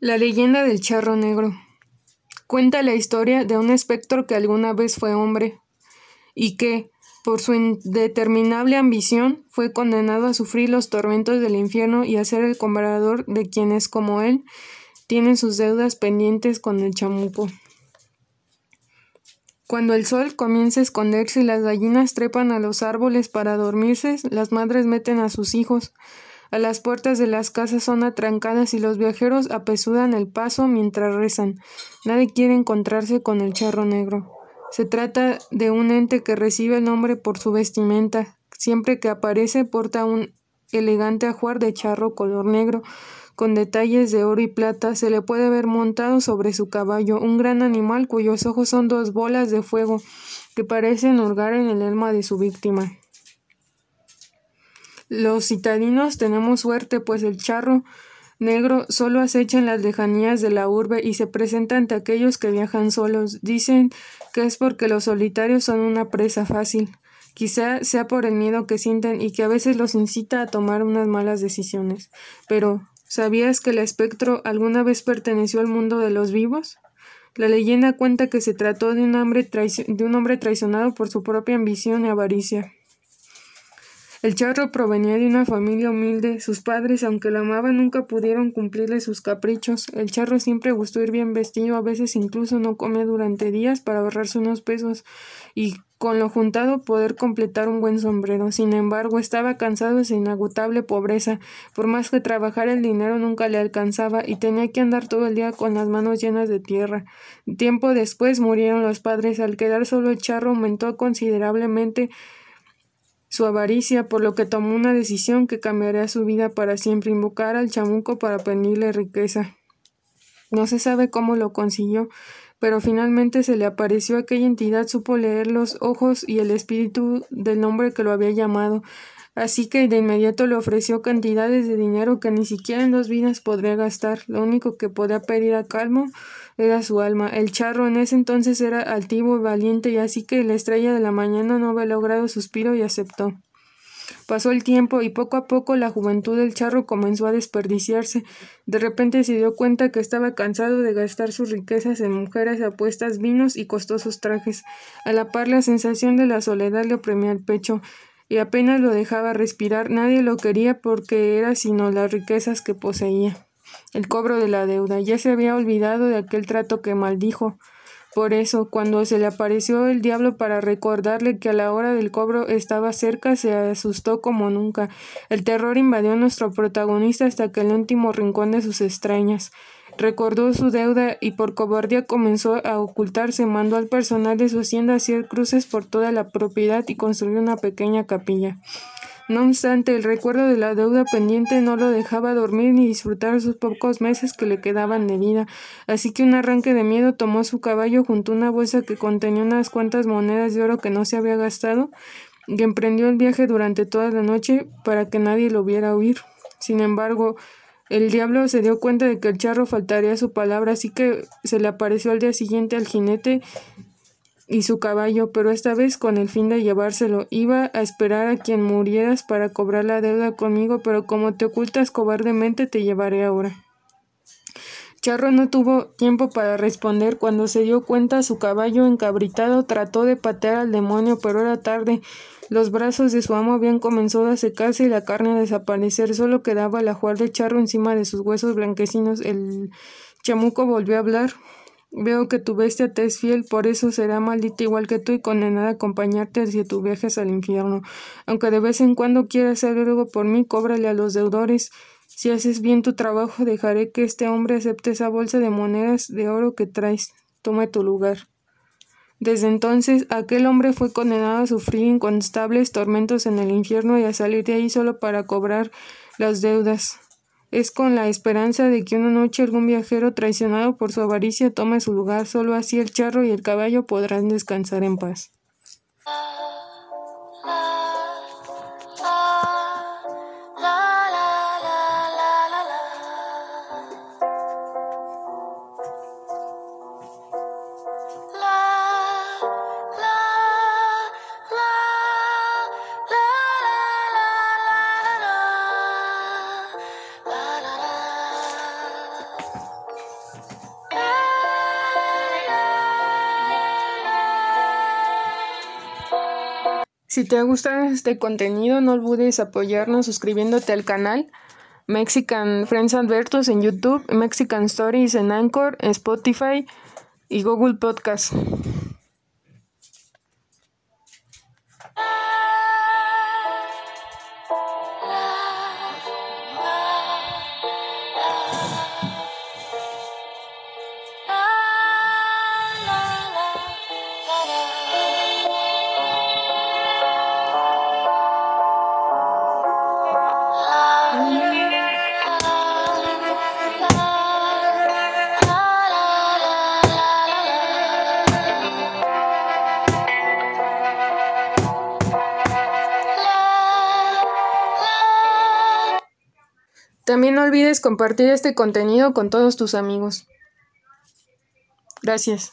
La leyenda del charro negro cuenta la historia de un espectro que alguna vez fue hombre y que, por su indeterminable ambición, fue condenado a sufrir los tormentos del infierno y a ser el comprador de quienes, como él, tienen sus deudas pendientes con el chamuco. Cuando el sol comienza a esconderse y las gallinas trepan a los árboles para dormirse, las madres meten a sus hijos a las puertas de las casas son atrancadas y los viajeros apesuran el paso mientras rezan. Nadie quiere encontrarse con el charro negro. Se trata de un ente que recibe el nombre por su vestimenta. Siempre que aparece porta un elegante ajuar de charro color negro con detalles de oro y plata. Se le puede ver montado sobre su caballo, un gran animal cuyos ojos son dos bolas de fuego que parecen hurgar en el alma de su víctima. Los citadinos tenemos suerte, pues el charro negro solo acecha en las lejanías de la urbe y se presenta ante aquellos que viajan solos. Dicen que es porque los solitarios son una presa fácil. Quizá sea por el miedo que sienten y que a veces los incita a tomar unas malas decisiones. Pero, ¿sabías que el espectro alguna vez perteneció al mundo de los vivos? La leyenda cuenta que se trató de un hombre, de un hombre traicionado por su propia ambición y avaricia. El charro provenía de una familia humilde. Sus padres, aunque lo amaban, nunca pudieron cumplirle sus caprichos. El charro siempre gustó ir bien vestido, a veces incluso no comía durante días para ahorrarse unos pesos y con lo juntado poder completar un buen sombrero. Sin embargo, estaba cansado de su inagotable pobreza. Por más que trabajara el dinero nunca le alcanzaba y tenía que andar todo el día con las manos llenas de tierra. Tiempo después murieron los padres. Al quedar solo el charro aumentó considerablemente su avaricia, por lo que tomó una decisión que cambiaría su vida para siempre, invocar al chamuco para pedirle riqueza. No se sabe cómo lo consiguió, pero finalmente se le apareció aquella entidad, supo leer los ojos y el espíritu del hombre que lo había llamado, así que de inmediato le ofreció cantidades de dinero que ni siquiera en dos vidas podría gastar. Lo único que podía pedir a Calmo era su alma. El charro en ese entonces era altivo y valiente, y así que la estrella de la mañana no había logrado suspiro y aceptó. Pasó el tiempo y poco a poco la juventud del charro comenzó a desperdiciarse. De repente se dio cuenta que estaba cansado de gastar sus riquezas en mujeres, apuestas, vinos y costosos trajes. A la par la sensación de la soledad le oprimía el pecho y apenas lo dejaba respirar. Nadie lo quería porque era sino las riquezas que poseía el cobro de la deuda. Ya se había olvidado de aquel trato que maldijo. Por eso, cuando se le apareció el diablo para recordarle que a la hora del cobro estaba cerca, se asustó como nunca. El terror invadió a nuestro protagonista hasta que el último rincón de sus extrañas. Recordó su deuda y por cobardía comenzó a ocultarse. Mandó al personal de su hacienda hacer cruces por toda la propiedad y construir una pequeña capilla. No obstante, el recuerdo de la deuda pendiente no lo dejaba dormir ni disfrutar sus pocos meses que le quedaban de vida, así que un arranque de miedo tomó su caballo junto a una bolsa que contenía unas cuantas monedas de oro que no se había gastado y emprendió el viaje durante toda la noche para que nadie lo viera huir. Sin embargo, el diablo se dio cuenta de que el charro faltaría a su palabra, así que se le apareció al día siguiente al jinete y su caballo, pero esta vez con el fin de llevárselo. Iba a esperar a quien murieras para cobrar la deuda conmigo, pero como te ocultas cobardemente, te llevaré ahora. Charro no tuvo tiempo para responder. Cuando se dio cuenta, su caballo encabritado trató de patear al demonio, pero era tarde. Los brazos de su amo habían comenzado a secarse y la carne a desaparecer. Solo quedaba el ajuar de Charro encima de sus huesos blanquecinos. El chamuco volvió a hablar. Veo que tu bestia te es fiel, por eso será maldita igual que tú y condenada a acompañarte hacia tu viajes al infierno. Aunque de vez en cuando quieras hacer algo por mí, cóbrale a los deudores. Si haces bien tu trabajo, dejaré que este hombre acepte esa bolsa de monedas de oro que traes. Tome tu lugar. Desde entonces, aquel hombre fue condenado a sufrir inconstables tormentos en el infierno y a salir de ahí solo para cobrar las deudas. Es con la esperanza de que una noche algún viajero traicionado por su avaricia tome su lugar, solo así el charro y el caballo podrán descansar en paz. Si te ha gustado este contenido, no olvides apoyarnos suscribiéndote al canal Mexican Friends Albertos en YouTube, Mexican Stories en Anchor, Spotify y Google Podcast. También no olvides compartir este contenido con todos tus amigos. Gracias.